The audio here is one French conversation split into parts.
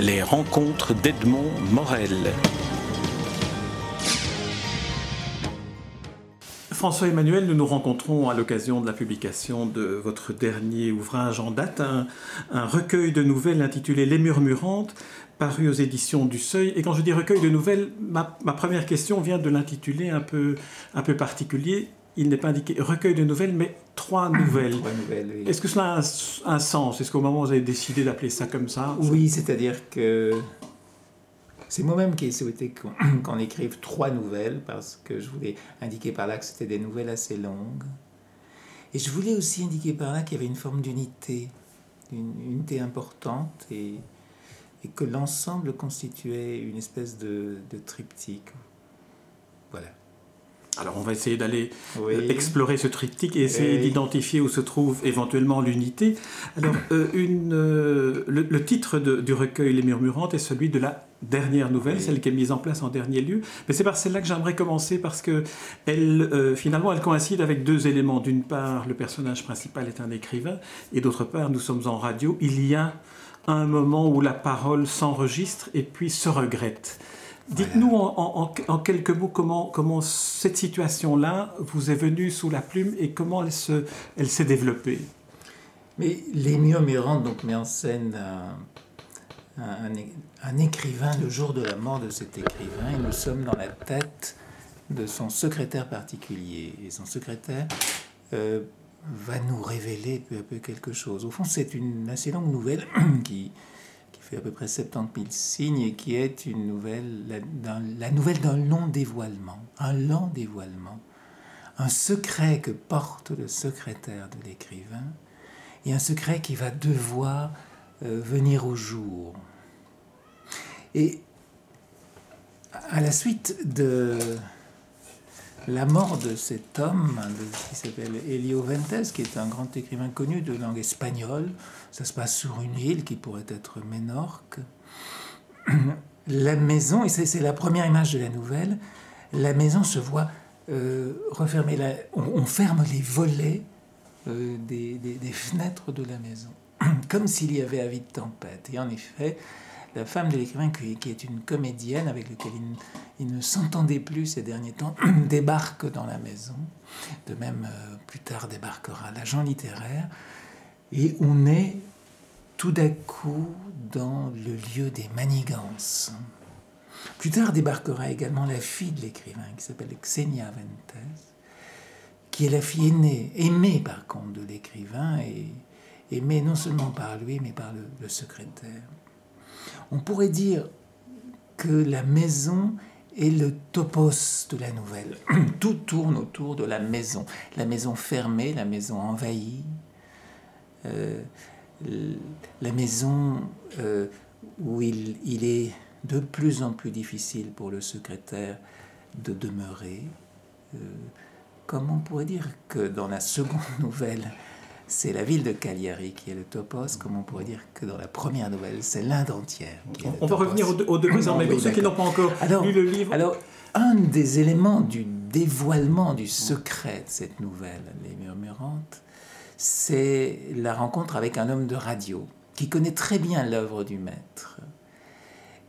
Les rencontres d'Edmond Morel. François Emmanuel, nous nous rencontrons à l'occasion de la publication de votre dernier ouvrage en date, un, recueil de nouvelles intitulé Les Murmurantes, paru aux éditions du Seuil. Et quand je dis recueil de nouvelles, ma, première question vient de l'intituler un peu, un peu particulier. Il n'est pas indiqué recueil de nouvelles, mais trois nouvelles. Est-ce que cela a un, sens? Est-ce qu'au moment où vous avez décidé d'appeler ça comme ça Oui, c'est-à-dire que c'est moi-même qui ai souhaité qu'on écrive trois nouvelles parce que je voulais indiquer par là que c'était des nouvelles assez longues. Et je voulais aussi indiquer par là qu'il y avait une forme d'unité, une unité importante et, et que l'ensemble constituait une espèce de, de triptyque. Voilà. Alors on va essayer d'aller euh, explorer ce triptyque et essayer d'identifier où se trouve éventuellement l'unité. Alors euh, une, euh, le, titre du recueil Les Murmurantes est celui de la dernière nouvelle, celle qui est mise en place en dernier lieu. Mais c'est par celle-là que j'aimerais commencer parce que elle, finalement elle coïncide avec deux éléments. D'une part, le personnage principal est un écrivain et d'autre part, nous sommes en radio. Il y a un moment où la parole s'enregistre et puis se regrette. Dites-nous en, quelques mots comment, cette situation-là vous est venue sous la plume et comment elle, se, elle s'est développée. Mais Les Murmurantes donc, met en scène un, un, écrivain le jour de la mort de cet écrivain et nous sommes dans la tête de son secrétaire particulier. Et son secrétaire euh, va nous révéler peu à peu quelque chose. Au fond, c'est une assez longue nouvelle qui, à peu près 70 000 signes et qui est une nouvelle, la, la nouvelle d'un long dévoilement, un lent dévoilement, un secret que porte le secrétaire de l'écrivain et un secret qui va devoir euh, venir au jour. Et à la suite de la mort de cet homme qui s'appelle Elio Ventes, qui est un grand écrivain connu de langue espagnole. Ça se passe sur une île qui pourrait être Ménorque. La maison, et c'est la première image de la nouvelle, la maison se voit euh, refermer. On, ferme les volets euh, des, des, fenêtres de la maison, comme s'il y avait avis de tempête. Et en effet, la femme de l'écrivain, qui, est une comédienne avec laquelle il, ne s'entendait plus ces derniers temps, débarque dans la maison. De même, euh, plus tard débarquera l'agent littéraire. Et on est tout d'un coup dans le lieu des manigances. Plus tard débarquera également la fille de l'écrivain, qui s'appelle Xenia Ventes, qui est la fille aînée, aimée par contre de l'écrivain, et aimée non seulement par lui, mais par le secrétaire. On pourrait dire que la maison est le topos de la nouvelle. Tout tourne autour de la maison. La maison fermée, la maison envahie, euh, la maison euh, où il, est de plus en plus difficile pour le secrétaire de demeurer. Euh, comme on pourrait dire que dans la seconde nouvelle, c'est la ville de Cagliari qui est le topos, comme on pourrait dire que dans la première nouvelle, c'est l'Inde entière. on va revenir aux deux, mais pour ceux qui n'ont pas encore lu le livre. Alors, un des éléments du dévoilement du secret de cette nouvelle, Les Murmurantes, c'est la rencontre avec un homme de radio qui connaît très bien l'œuvre du maître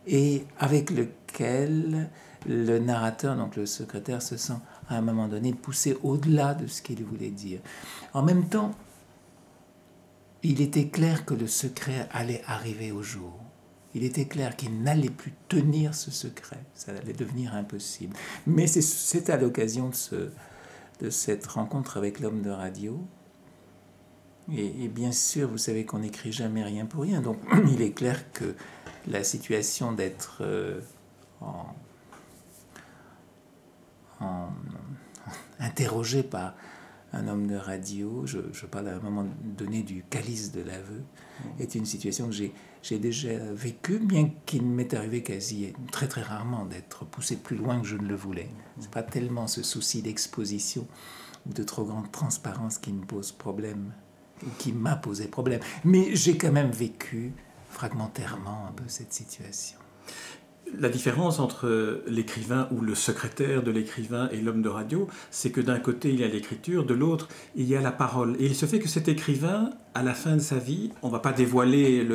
et avec lequel le narrateur, donc le secrétaire, se sent à un moment donné poussé au-delà de ce qu'il voulait dire. En même temps, il était clair que le secret allait arriver au jour. Il était clair qu'il n'allait plus tenir ce secret. Ça allait devenir impossible. Mais c'est à l'occasion de, ce, de cette rencontre avec l'homme de radio. Et, bien sûr, vous savez qu'on n'écrit jamais rien pour rien. Donc il est clair que la situation d'être euh, interrogé par un homme de radio, je, parle à un moment donné du calice de l'aveu, mmh. est une situation que j'ai déjà vécue, bien qu'il m'est arrivé quasi très très rarement d'être poussé plus loin que je ne le voulais. C'est pas tellement ce souci d'exposition ou de trop grande transparence qui me pose problème, qui m'a posé problème. Mais j'ai quand même vécu fragmentairement un peu cette situation. La différence entre l'écrivain ou le secrétaire de l'écrivain et l'homme de radio, c'est que d'un côté il y a l'écriture, de l'autre il y a la parole. Et il se fait que cet écrivain, à la fin de sa vie, on ne va pas dévoiler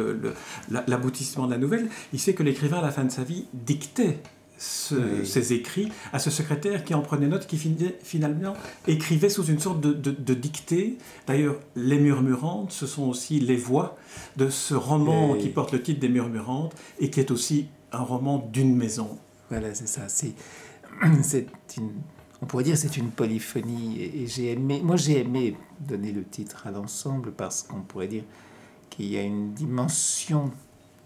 l'aboutissement de la nouvelle, il sait que l'écrivain à la fin de sa vie dictait ses écrits à ce secrétaire qui en prenait note, qui finalement écrivait sous une sorte de, dictée. D'ailleurs, Les Murmurantes, ce sont aussi les voix de ce roman qui porte le titre des Murmurantes et qui est aussi un roman d'une maison. Voilà, c'est ça. C'est, une, on pourrait dire c'est une polyphonie. Et, j'ai aimé, moi j'ai aimé donner le titre à l'ensemble parce qu'on pourrait dire qu'il y a une dimension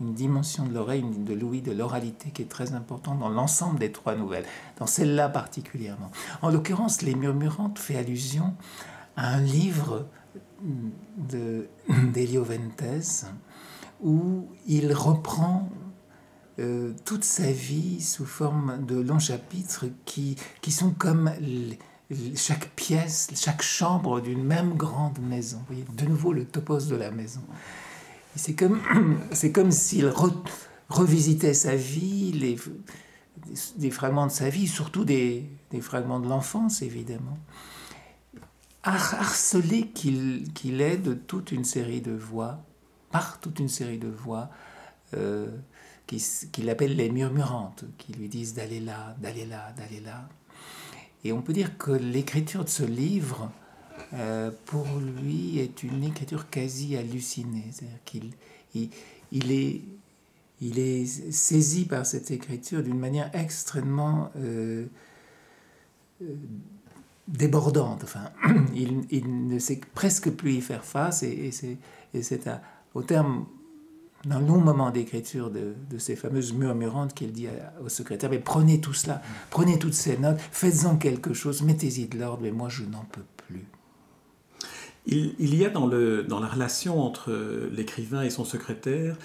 une dimension de l'oreille, de l'ouïe, de l'oralité qui est très importante dans l'ensemble des trois nouvelles, dans celle-là particulièrement. En l'occurrence, Les Murmurantes fait allusion à un livre d'Elio Ventes où il reprend euh, toute sa vie sous forme de longs chapitres qui, qui sont comme chaque pièce, chaque chambre d'une même grande maison. Vous voyez, de nouveau le topos de la maison. C'est comme, c'est comme s'il revisitait sa vie, les, des fragments de sa vie, surtout des, des fragments de l'enfance, évidemment. Harcelé qu'il, qu'il est de toute une série de voix, par toute une série de voix, euh, qu'il appelle les murmurantes, qui lui disent d'aller là, d'aller là, d'aller là. Et on peut dire que l'écriture de ce livre euh, pour lui, est une écriture quasi hallucinée. C'est-à-dire qu'il il, est, saisi par cette écriture d'une manière extrêmement euh, euh, débordante. Enfin, il, ne sait presque plus y faire face et c'est au terme d'un long moment d'écriture de, de, ces fameuses murmurantes qu'il dit au secrétaire, mais prenez tout cela, prenez toutes ces notes, faites-en quelque chose, mettez-y de l'ordre, mais moi je n'en peux plus. Il, y a dans, le, dans la relation entre l'écrivain et son secrétaire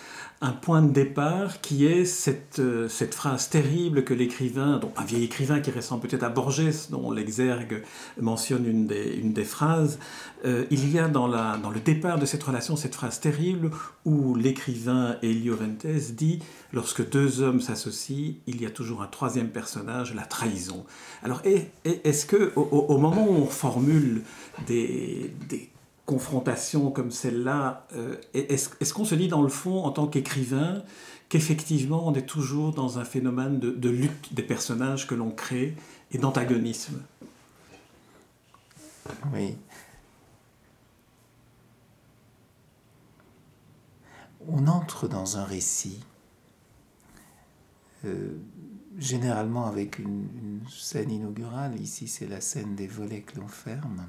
un point de départ qui est cette, cette phrase terrible que l'écrivain, un vieil écrivain qui ressemble peut-être à Borges, dont l'exergue mentionne une des, une des phrases, euh, il y a dans, la, dans le départ de cette relation cette phrase terrible où l'écrivain Elio Ventes dit Lorsque deux hommes s'associent, il y a toujours un troisième personnage, la trahison. Alors, est-ce que au, au, moment où on formule des, des confrontations comme celle-là, euh, est-ce qu'on se dit dans le fond, en tant qu'écrivain, qu'effectivement on est toujours dans un phénomène de, lutte des personnages que l'on crée et d'antagonisme? Oui. On entre dans un récit, euh, généralement avec une scène inaugurale. Ici, c'est la scène des volets que l'on ferme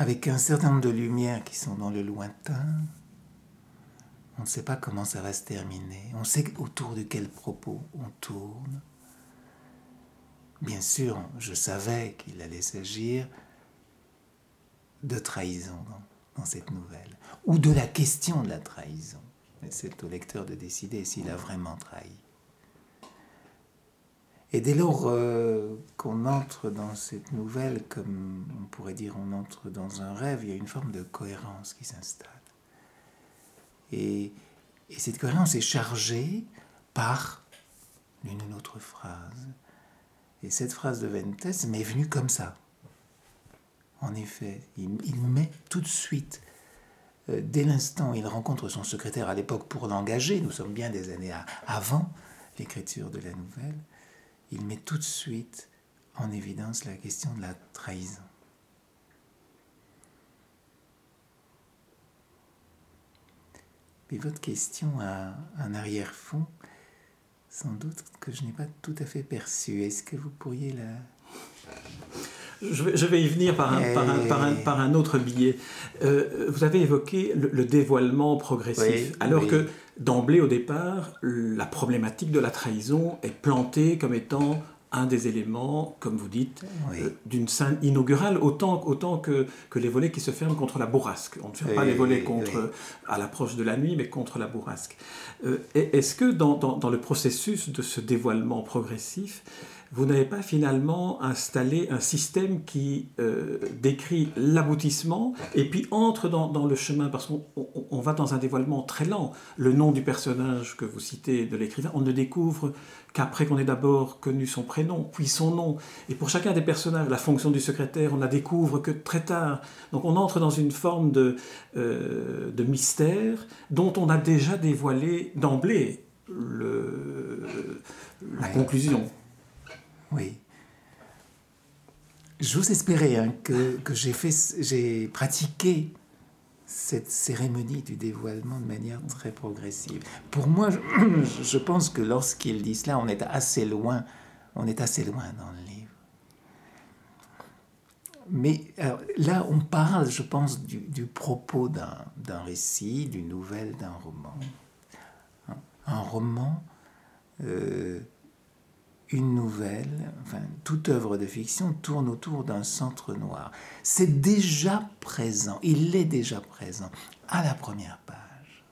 avec un certain nombre de lumières qui sont dans le lointain. On ne sait pas comment ça va se terminer. On sait autour de quel propos on tourne. Bien sûr, je savais qu'il allait s'agir de trahison dans, cette nouvelle, ou de la question de la trahison. Mais c'est au lecteur de décider s'il a vraiment trahi. Et dès lors euh, qu'on entre dans cette nouvelle, comme on pourrait dire on entre dans un rêve, il y a une forme de cohérence qui s'installe. Et, et, cette cohérence est chargée par l'une ou l'autre phrase. Et cette phrase de Ventes m'est venue comme ça. En effet, il, il met tout de suite, euh, dès l'instant où il rencontre son secrétaire à l'époque pour l'engager, nous sommes bien des années avant l'écriture de la nouvelle, il met tout de suite en évidence la question de la trahison. Mais votre question a un arrière-fond, sans doute que je n'ai pas tout à fait perçu. Est-ce que vous pourriez la... Je vais, y venir par un, par un, autre billet. Euh, vous avez évoqué le, dévoilement progressif, alors que d'emblée au départ, la problématique de la trahison est plantée comme étant un des éléments, comme vous dites, euh, d'une scène inaugurale, autant, autant que, que, les volets qui se ferment contre la bourrasque. On ne ferme pas les volets contre, à l'approche de la nuit, mais contre la bourrasque. Euh, est-ce que dans, dans, dans, le processus de ce dévoilement progressif, vous n'avez pas finalement installé un système qui euh, décrit l'aboutissement et puis entre dans, le chemin, parce qu'on va dans un dévoilement très lent. Le nom du personnage que vous citez de l'écrivain, on ne découvre qu'après qu'on ait d'abord connu son prénom, puis son nom. Et pour chacun des personnages, la fonction du secrétaire, on la découvre que très tard. Donc on entre dans une forme de, euh, de mystère dont on a déjà dévoilé d'emblée le, la conclusion. Oui. J'ose espérer hein, que, que j'ai fait, j'ai pratiqué cette cérémonie du dévoilement de manière très progressive. Pour moi, je, pense que lorsqu'il dit cela, on est assez loin, on est assez loin dans le livre. Mais là, on parle, je pense, du, du propos d'un récit, d'une nouvelle, d'un roman. Un roman euh, une nouvelle, enfin toute œuvre de fiction tourne autour d'un centre noir. C'est déjà présent, il est déjà présent à la première page.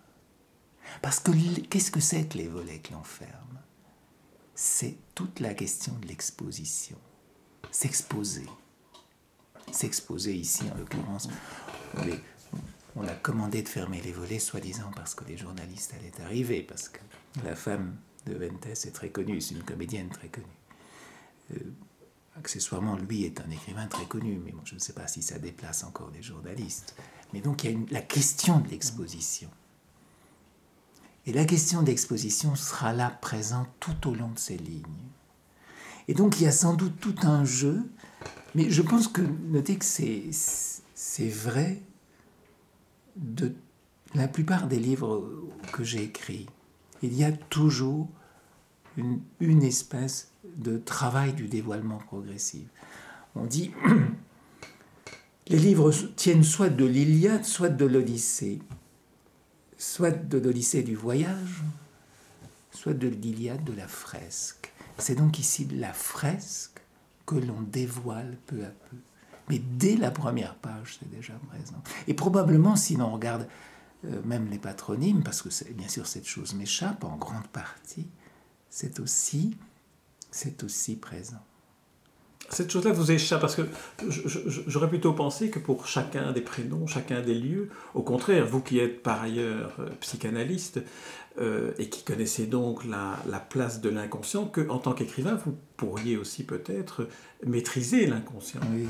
Parce que qu'est-ce que c'est que les volets que l'on ferme? C'est toute la question de l'exposition. S'exposer. S'exposer ici, en l'occurrence, on, a commandé de fermer les volets, soi-disant parce que les journalistes allaient arriver, parce que la femme de Ventes est très connue, c'est une comédienne très connue. Euh, accessoirement, lui est un écrivain très connu, mais je ne sais pas si ça déplace encore des journalistes. Mais donc il y a la question de l'exposition. Et la question d'exposition sera là présente tout au long de ces lignes. Et donc il y a sans doute tout un jeu, mais je pense que notez que c'est vrai de la plupart des livres que j'ai écrits. Il y a toujours une, espèce de travail du dévoilement progressif. On dit, les livres tiennent soit de l'Iliade, soit de l'Odyssée, soit de l'Odyssée du voyage, soit de l'Iliade de la fresque. C'est donc ici la fresque que l'on dévoile peu à peu. Mais dès la première page, c'est déjà présent. Et probablement, si l'on regarde euh, même les patronymes, parce que bien sûr cette chose m'échappe en grande partie, c'est aussi, c'est aussi présent. Cette chose-là vous échappe parce que j'aurais plutôt pensé que pour chacun des prénoms, chacun des lieux, au contraire, vous qui êtes par ailleurs euh, psychanalyste euh, et qui connaissez donc la, la place de l'inconscient, que en tant qu'écrivain, vous pourriez aussi peut-être maîtriser l'inconscient. Oui.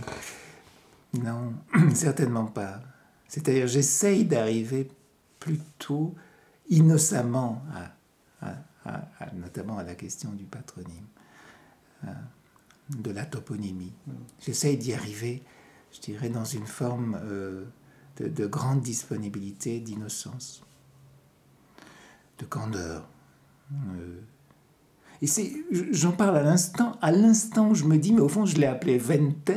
Non, certainement pas. C'est-à-dire, j'essaye d'arriver plutôt innocemment à, notamment à la question du patronyme, euh, de la toponymie. J'essaye d'y arriver, je dirais, dans une forme euh, de, grande disponibilité, d'innocence, de candeur. Euh, et c'est, j'en parle à l'instant, à l'instant où je me dis, mais au fond, je l'ai appelé Ventes,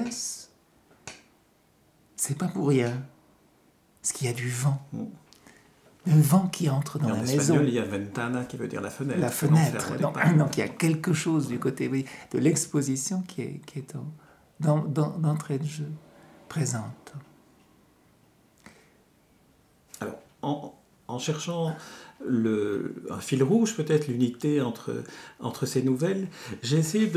c'est pas pour rien, parce qu'il y a du vent. Le vent qui entre dans la maison. il y a ventana qui veut dire la fenêtre. La fenêtre. Donc, il y a quelque chose du côté oui, de l'exposition qui est, qui est d'entrée de jeu présente. Alors, en, en cherchant le, un fil rouge, peut-être l'unité entre, entre ces nouvelles, j'ai essayé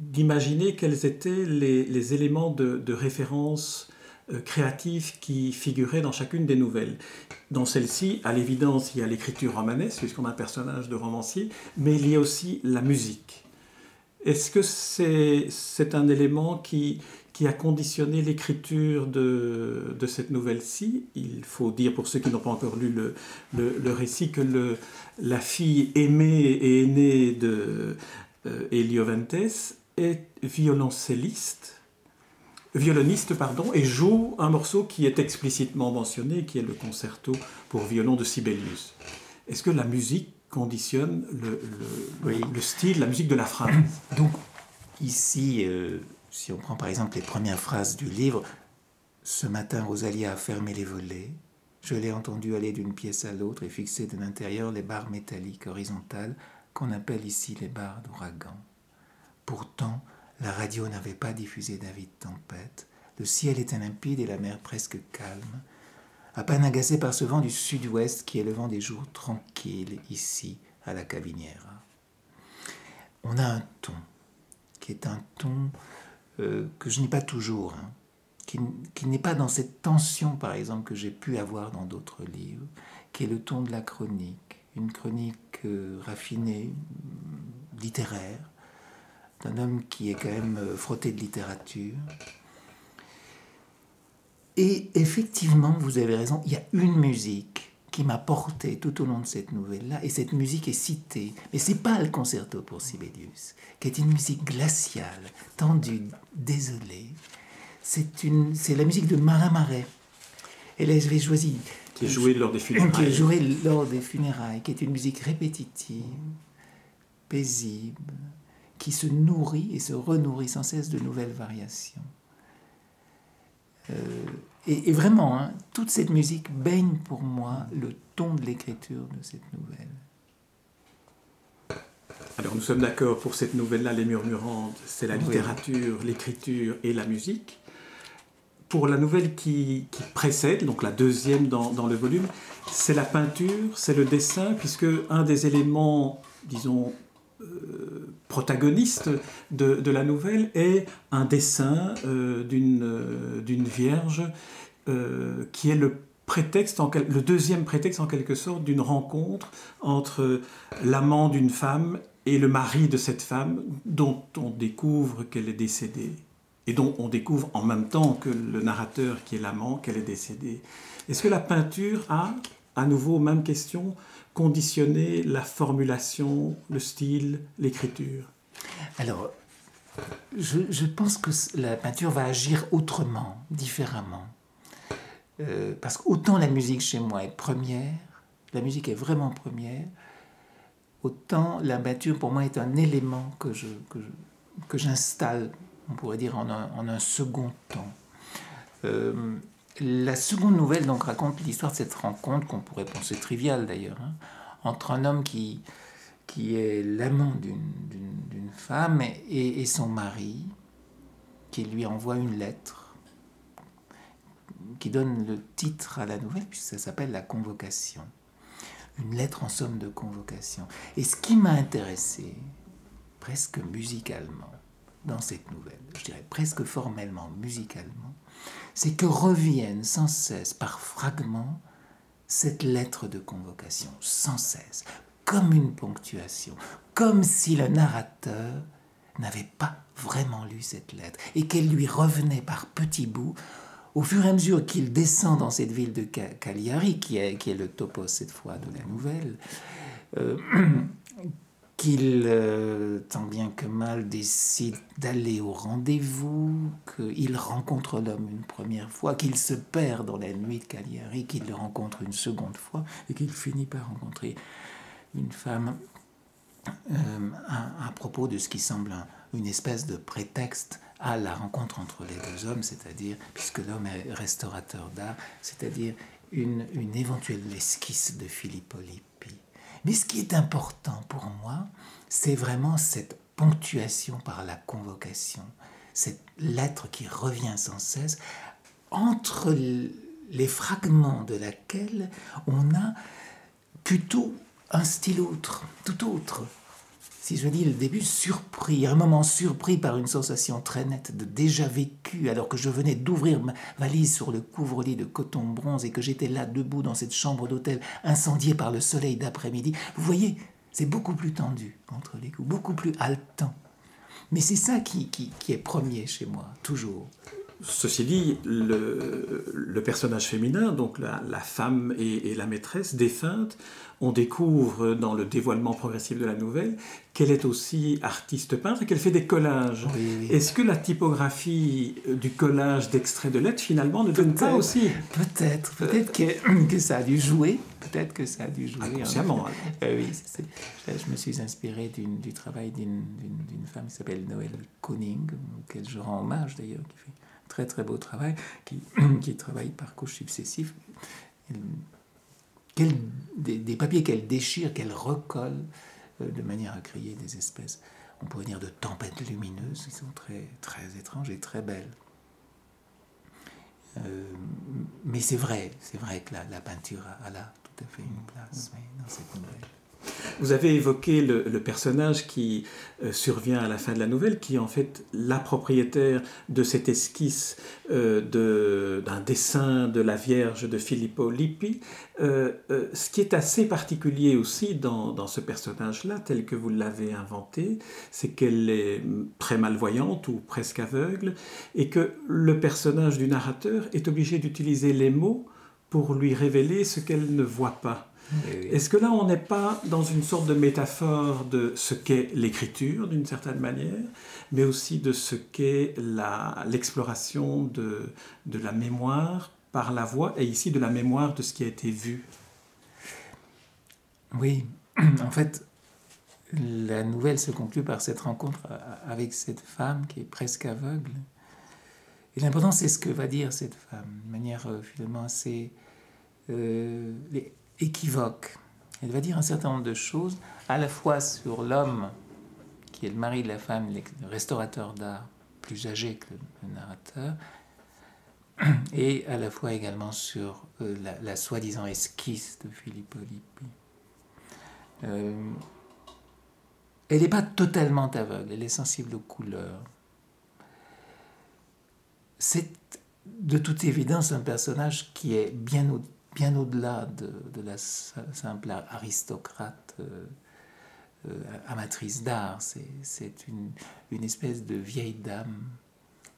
d'imaginer quels étaient les, les éléments de, de référence créatifs qui figuraient dans chacune des nouvelles. Dans celle-ci, à l'évidence, il y a l'écriture romanesque, puisqu'on a un personnage de romancier, mais il y a aussi la musique. Est-ce que c'est un élément qui, a conditionné l'écriture de, cette nouvelle-ci? Il faut dire, pour ceux qui n'ont pas encore lu le, récit, que la fille aimée et aînée de euh, est violoncelliste violoniste pardon, et joue un morceau qui est explicitement mentionné, qui est le concerto pour violon de Sibelius. Est-ce que la musique conditionne le, le, style, la musique de la phrase? Donc, ici, euh, si on prend par exemple les premières phrases du livre, ce matin, Rosalia a fermé les volets. Je l'ai entendu aller d'une pièce à l'autre et fixer de l'intérieur les barres métalliques horizontales qu'on appelle ici les barres d'ouragan. Pourtant, la radio n'avait pas diffusé d'avis de tempête. Le ciel était limpide et la mer presque calme, à peine agacée par ce vent du sud-ouest qui est le vent des jours tranquilles ici, à la Cabinière. On a un ton, qui est un ton euh, que je n'ai pas toujours, hein, qui, qui n'est pas dans cette tension, par exemple, que j'ai pu avoir dans d'autres livres, qui est le ton de la chronique, une chronique euh, raffinée, littéraire, d'un homme qui est quand même euh, frotté de littérature. Et effectivement, vous avez raison, il y a une musique qui m'a porté tout au long de cette nouvelle-là, et cette musique est citée, mais c'est pas le concerto pour Sibelius, qui est une musique glaciale, tendue, désolée. C'est une, c'est la musique de Marin Marais. Elle avait choisi qui est jouée lors des funérailles. Qui est jouée lors des funérailles, qui est une musique répétitive, paisible, qui se nourrit et se renourrit sans cesse de nouvelles variations. Euh, et, vraiment, hein, toute cette musique baigne pour moi le ton de l'écriture de cette nouvelle. Alors nous sommes d'accord pour cette nouvelle-là, Les Murmurantes, c'est la littérature, l'écriture et la musique. Pour la nouvelle qui, précède, donc la deuxième dans, le volume, c'est la peinture, c'est le dessin, puisque un des éléments, disons, euh, protagonistes de, la nouvelle est un dessin euh, euh, d'une vierge qui est le prétexte, en, le deuxième prétexte en quelque sorte d'une rencontre entre l'amant d'une femme et le mari de cette femme dont on découvre qu'elle est décédée et dont on découvre en même temps que le narrateur qui est l'amant qu'elle est décédée. Est-ce que la peinture a, à nouveau, même question, conditionné la formulation, le style, l'écriture Alors, je, pense que la peinture va agir autrement, différemment. Euh, parce qu'autant la musique chez moi est première, la musique est vraiment première, autant la peinture pour moi est un élément que je, que j'installe on pourrait dire en un, second temps. Euh, la seconde nouvelle donc raconte l'histoire de cette rencontre qu'on pourrait penser triviale d'ailleurs, hein, entre un homme qui, qui est l'amant d'une femme et, et, son mari, qui lui envoie une lettre qui donne le titre à la nouvelle, puisque ça s'appelle La Convocation. Une lettre en somme de convocation. Et ce qui m'a intéressé, presque musicalement, dans cette nouvelle, je dirais presque formellement, musicalement, c'est que revienne sans cesse, par fragments, cette lettre de convocation, sans cesse, comme une ponctuation, comme si le narrateur n'avait pas vraiment lu cette lettre et qu'elle lui revenait par petits bouts au fur et à mesure qu'il descend dans cette ville de Cagliari, qui est, le topos cette fois de la nouvelle, euh, qu'il, euh, tant bien que mal, décide d'aller au rendez-vous, qu'il rencontre l'homme une première fois, qu'il se perd dans la nuit de Cagliari, qu'il le rencontre une seconde fois, et qu'il finit par rencontrer une femme euh, à, propos de ce qui semble une espèce de prétexte à la rencontre entre les deux hommes, c'est-à-dire, puisque l'homme est restaurateur d'art, c'est-à-dire une, une éventuelle esquisse de Philippe. Mais ce qui est important pour moi, c'est vraiment cette ponctuation par la convocation, cette lettre qui revient sans cesse, entre les fragments de laquelle on a plutôt un style autre, tout autre. Si je dis le début, surpris, un moment surpris par une sensation très nette de déjà vécu, alors que je venais d'ouvrir ma valise sur le couvre-lit de coton bronze et que j'étais là debout dans cette chambre d'hôtel incendiée par le soleil d'après-midi. Vous voyez, c'est beaucoup plus tendu entre les coups, beaucoup plus haletant. Mais c'est ça qui, qui, est premier chez moi, toujours. Ceci dit, le, personnage féminin, donc la, femme et, et, la maîtresse défunte, on découvre dans le dévoilement progressif de la nouvelle qu'elle est aussi artiste peintre et qu'elle fait des collages. Est-ce que la typographie du collage d'extraits de lettres finalement ne donne pas aussi Peut-être, peut-être que, que, ça a dû jouer, peut-être que ça a dû jouer. Inconsciemment. Hein. Euh, oui, je me suis inspiré du travail d'une femme qui s'appelle Noël Koning, auquel je rends hommage d'ailleurs, qui fait très très beau travail, qui, travaille par couches successives des, papiers qu'elle déchire, qu'elle recolle euh, de manière à créer des espèces, on pourrait dire de tempêtes lumineuses, qui sont très, très étranges et très belles. Euh, mais c'est vrai, c'est vrai que la, peinture a, là tout à fait une place dans cette nouvelle. Vous avez évoqué le, personnage qui euh, survient à la fin de la nouvelle, qui est en fait la propriétaire de cette esquisse euh, d'un dessin de la Vierge de Filippo Lippi. Euh, ce qui est assez particulier aussi dans, dans ce personnage-là, tel que vous l'avez inventé, c'est qu'elle est très malvoyante ou presque aveugle, et que le personnage du narrateur est obligé d'utiliser les mots pour lui révéler ce qu'elle ne voit pas. Est-ce que là, on n'est pas dans une sorte de métaphore de ce qu'est l'écriture, d'une certaine manière, mais aussi de ce qu'est l'exploration de, de la mémoire par la voix, et ici de la mémoire de ce qui a été vu? Oui, en fait, la nouvelle se conclut par cette rencontre avec cette femme qui est presque aveugle. Et l'important, c'est ce que va dire cette femme, de manière euh, finalement assez euh, équivoque. Elle va dire un certain nombre de choses, à la fois sur l'homme, qui est le mari de la femme, le restaurateur d'art, plus âgé que le narrateur, et à la fois également sur euh, la, soi-disant esquisse de Philippe Lippi. Euh, elle n'est pas totalement aveugle, elle est sensible aux couleurs. C'est de toute évidence un personnage qui est bien au bien au-delà de, la simple aristocrate euh, euh, amatrice d'art. C'est une, espèce de vieille dame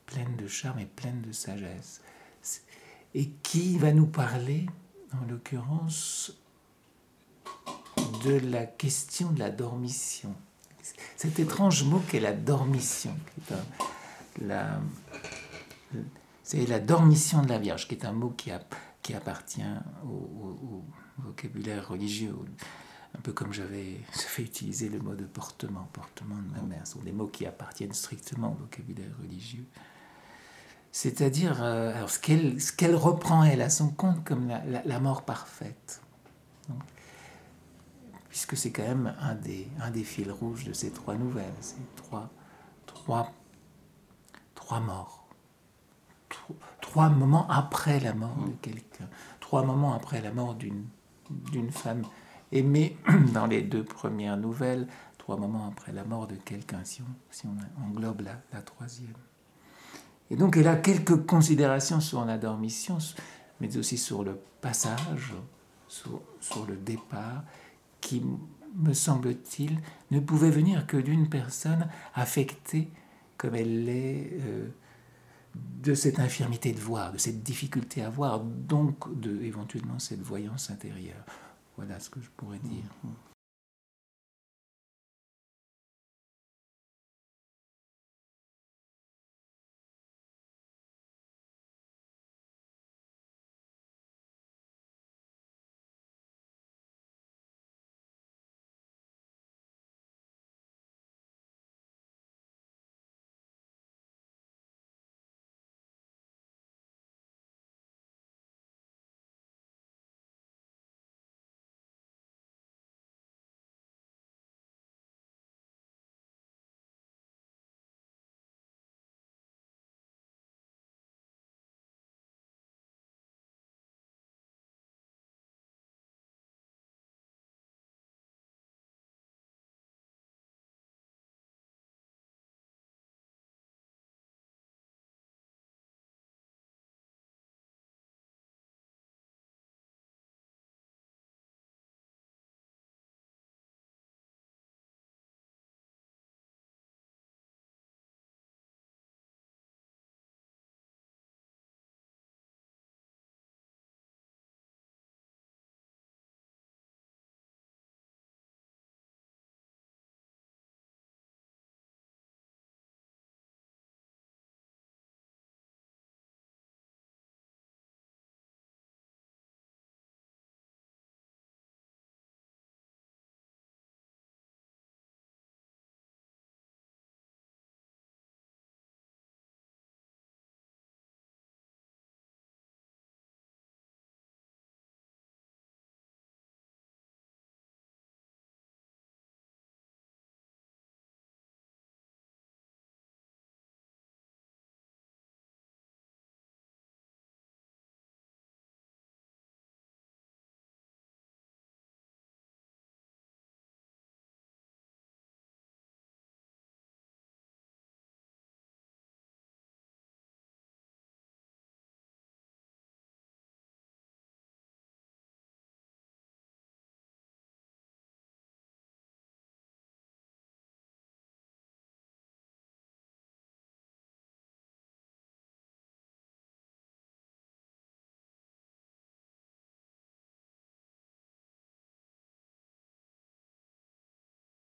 pleine de charme et pleine de sagesse. Et qui va nous parler, en l'occurrence, de la question de la dormition. Cet étrange mot qu'est la dormition, la, c'est la dormition de la Vierge, qui est un mot qui a qui appartient au, vocabulaire religieux, un peu comme j'avais fait utiliser le mot de portement, portement de ma mère, ce sont des mots qui appartiennent strictement au vocabulaire religieux. C'est-à-dire, euh, alors ce qu'elle, reprend, elle, à son compte comme la, mort parfaite. puisque c'est quand même un des, un des fils rouges de ces trois nouvelles, c'est trois, trois, trois morts moments après la mort de quelqu'un, trois moments après la mort d'une femme aimée dans les deux premières nouvelles, trois moments après la mort de quelqu'un, si on, si on englobe la, la, troisième. Et donc elle a quelques considérations sur la dormition, mais aussi sur le passage, sur, sur le départ, qui, me semble-t-il, ne pouvait venir que d'une personne affectée comme elle l'est. Euh, de cette infirmité de voir, de cette difficulté à voir, donc de éventuellement cette voyance intérieure. Voilà ce que je pourrais dire.